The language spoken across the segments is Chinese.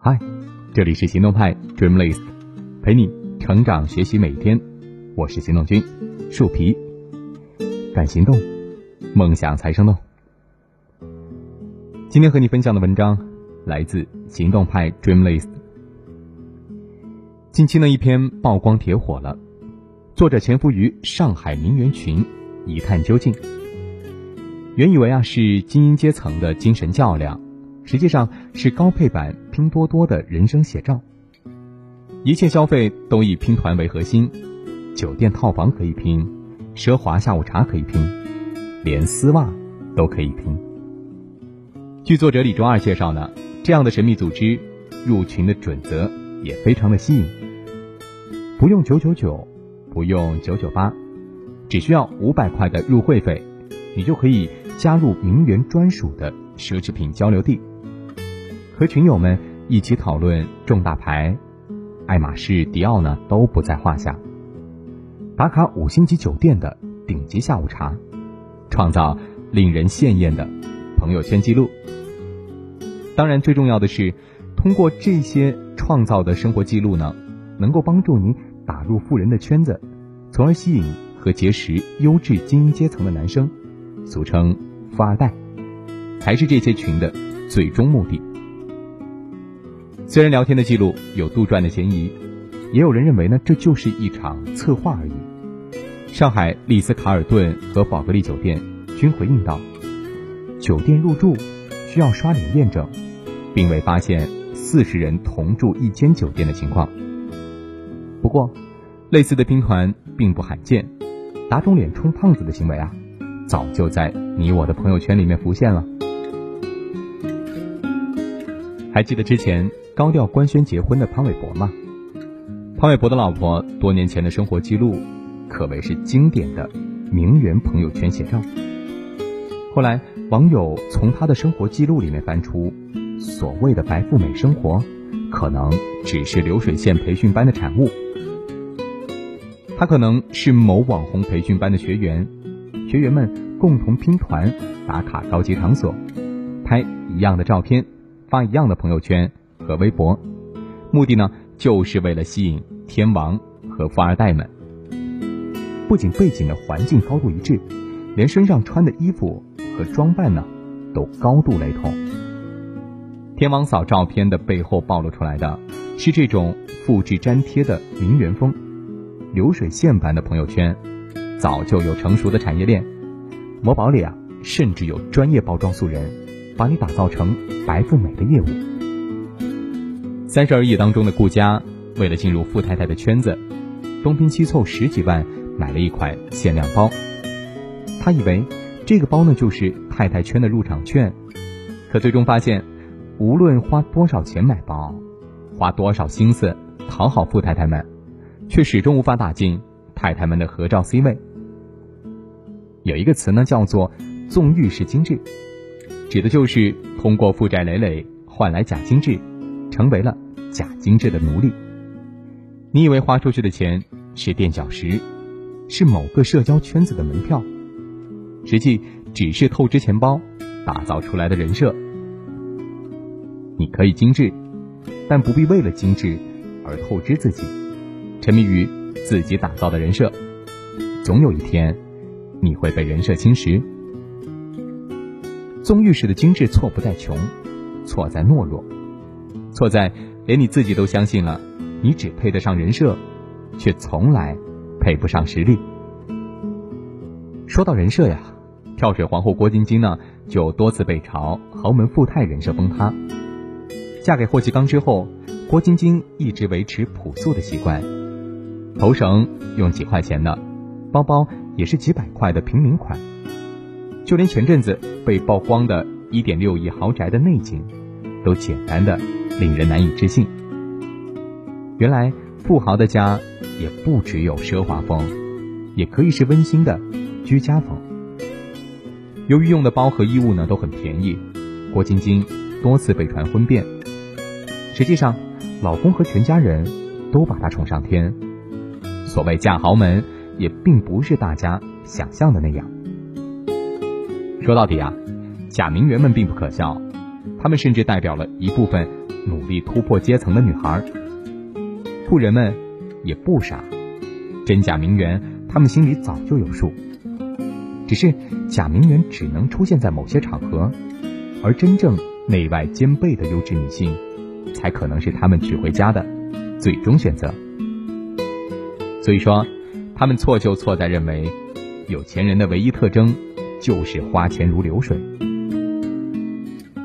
嗨，这里是行动派 Dreamlist，陪你成长学习每天。我是行动君树皮，敢行动，梦想才生动。今天和你分享的文章来自行动派 Dreamlist。近期呢，一篇曝光帖火了，作者潜伏于上海名媛群，一探究竟。原以为啊是精英阶层的精神较量，实际上是高配版拼多多的人生写照。一切消费都以拼团为核心，酒店套房可以拼，奢华下午茶可以拼，连丝袜都可以拼。据作者李周二介绍呢，这样的神秘组织入群的准则也非常的吸引，不用九九九，不用九九八，只需要五百块的入会费，你就可以。加入名媛专属的奢侈品交流地，和群友们一起讨论重大牌，爱马仕、迪奥呢都不在话下。打卡五星级酒店的顶级下午茶，创造令人羡艳的朋友圈记录。当然，最重要的是，通过这些创造的生活记录呢，能够帮助你打入富人的圈子，从而吸引和结识优质精英阶层的男生，俗称。富二代，才是这些群的最终目的。虽然聊天的记录有杜撰的嫌疑，也有人认为呢，这就是一场策划而已。上海丽思卡尔顿和宝格丽酒店均回应道，酒店入住需要刷脸验证，并未发现四十人同住一间酒店的情况。不过，类似的拼团并不罕见，打肿脸充胖子的行为啊。早就在你我的朋友圈里面浮现了。还记得之前高调官宣结婚的潘玮柏吗？潘玮柏的老婆多年前的生活记录，可谓是经典的名媛朋友圈写照。后来网友从他的生活记录里面翻出，所谓的白富美生活，可能只是流水线培训班的产物。他可能是某网红培训班的学员。学员们共同拼团打卡高级场所，拍一样的照片，发一样的朋友圈和微博，目的呢就是为了吸引天王和富二代们。不仅背景的环境高度一致，连身上穿的衣服和装扮呢都高度雷同。天王嫂照片的背后暴露出来的是这种复制粘贴的名媛风，流水线般的朋友圈。早就有成熟的产业链，某宝里啊，甚至有专业包装素人，把你打造成白富美的业务。三十而已当中的顾佳，为了进入富太太的圈子，东拼西凑十几万买了一款限量包。他以为这个包呢就是太太圈的入场券，可最终发现，无论花多少钱买包，花多少心思讨好富太太们，却始终无法打进太太们的合照 C 位。有一个词呢，叫做“纵欲式精致”，指的就是通过负债累累换来假精致，成为了假精致的奴隶。你以为花出去的钱是垫脚石，是某个社交圈子的门票，实际只是透支钱包打造出来的人设。你可以精致，但不必为了精致而透支自己，沉迷于自己打造的人设，总有一天。你会被人设侵蚀。纵欲式的精致错不在穷，错在懦弱，错在连你自己都相信了，你只配得上人设，却从来配不上实力。说到人设呀，跳水皇后郭晶晶呢，就多次被嘲豪门富太人设崩塌。嫁给霍启刚之后，郭晶晶一直维持朴素的习惯，头绳用几块钱的，包包。也是几百块的平民款，就连前阵子被曝光的一点六亿豪宅的内景，都简单的令人难以置信。原来富豪的家也不只有奢华风，也可以是温馨的居家风。由于用的包和衣物呢都很便宜，郭晶晶多次被传婚变。实际上，老公和全家人都把她宠上天。所谓嫁豪门。也并不是大家想象的那样。说到底啊，假名媛们并不可笑，他们甚至代表了一部分努力突破阶层的女孩。富人们也不傻，真假名媛他们心里早就有数。只是假名媛只能出现在某些场合，而真正内外兼备的优质女性，才可能是他们娶回家的最终选择。所以说，他们错就错在认为，有钱人的唯一特征就是花钱如流水。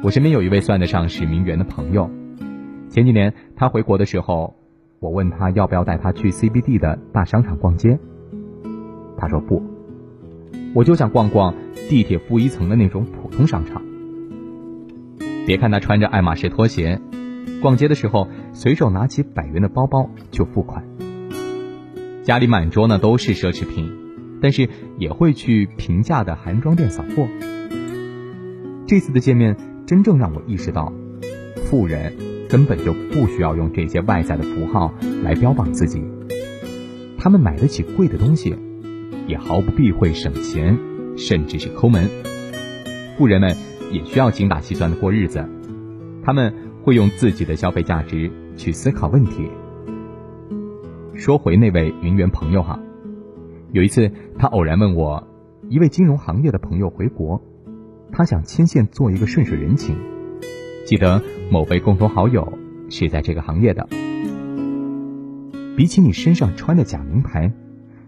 我身边有一位算得上是名媛的朋友，前几年他回国的时候，我问他要不要带他去 CBD 的大商场逛街，他说不。我就想逛逛地铁负一层的那种普通商场。别看他穿着爱马仕拖鞋，逛街的时候随手拿起百元的包包就付款。家里满桌呢都是奢侈品，但是也会去平价的韩妆店扫货。这次的见面真正让我意识到，富人根本就不需要用这些外在的符号来标榜自己，他们买得起贵的东西。也毫不避讳省钱，甚至是抠门。富人们也需要精打细算的过日子，他们会用自己的消费价值去思考问题。说回那位名媛朋友哈，有一次他偶然问我，一位金融行业的朋友回国，他想牵线做一个顺水人情，记得某位共同好友是在这个行业的，比起你身上穿的假名牌，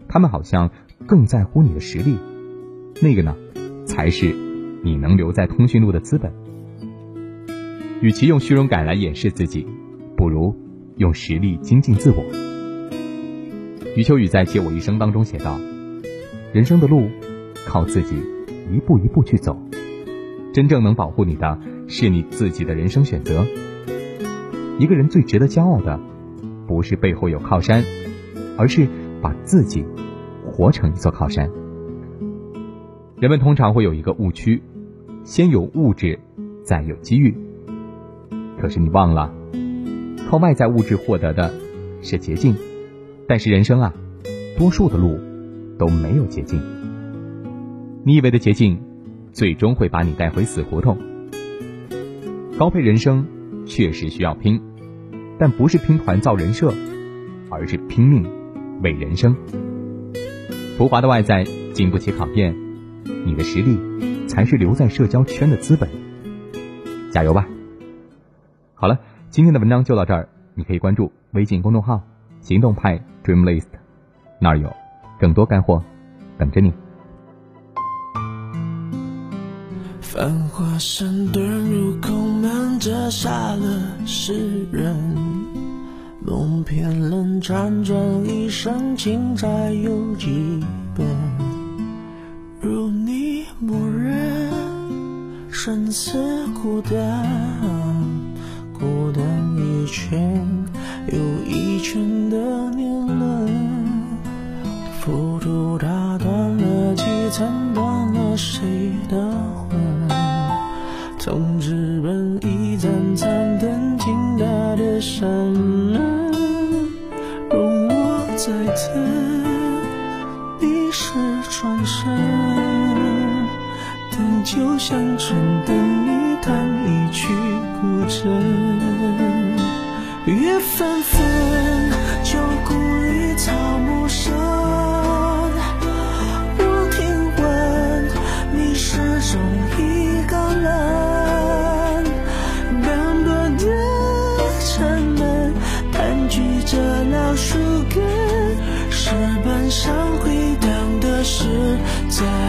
他们好像。更在乎你的实力，那个呢，才是你能留在通讯录的资本。与其用虚荣感来掩饰自己，不如用实力精进自我。余秋雨在《借我一生》当中写道：“人生的路，靠自己一步一步去走。真正能保护你的，是你自己的人生选择。一个人最值得骄傲的，不是背后有靠山，而是把自己。”活成一座靠山。人们通常会有一个误区：先有物质，再有机遇。可是你忘了，靠外在物质获得的是捷径，但是人生啊，多数的路都没有捷径。你以为的捷径，最终会把你带回死胡同。高配人生确实需要拼，但不是拼团造人设，而是拼命为人生。浮华的外在经不起考验，你的实力才是留在社交圈的资本。加油吧！好了，今天的文章就到这儿，你可以关注微信公众号“行动派 Dream List”，那儿有更多干货等着你。繁华山遁入空，折煞了世人。梦偏冷，辗转一生，情债有几本？如你默认，生死孤单，孤单一圈又一圈的年轮，浮屠打断了几层，断了谁的魂？从纸本一盏盏灯，倾大的山门。容我在等，你是转身，等酒香醇等你弹一曲古筝，月纷纷，旧故里草 time.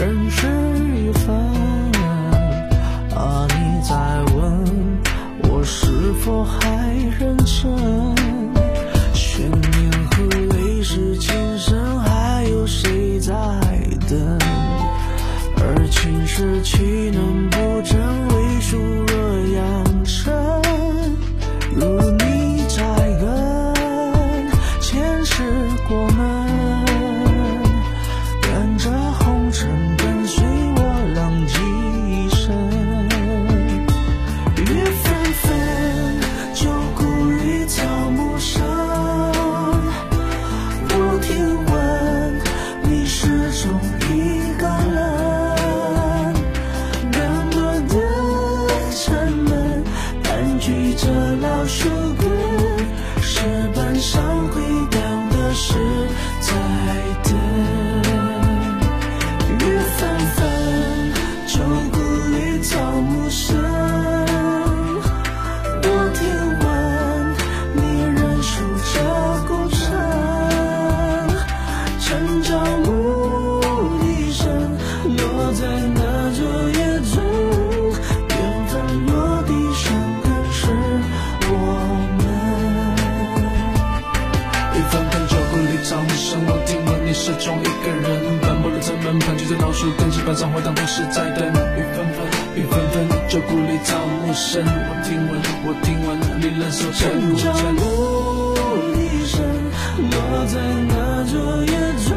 人事已分，啊，你在问我是否还认真？悬念和泪是今生，还有谁在等？而情是岂能？盘踞在老树根，石板上回荡，都是在等。雨纷纷，雨纷纷，旧故里草木深。我听闻，我听闻你仍守着孤成朝城。暮笛声落在那座野村，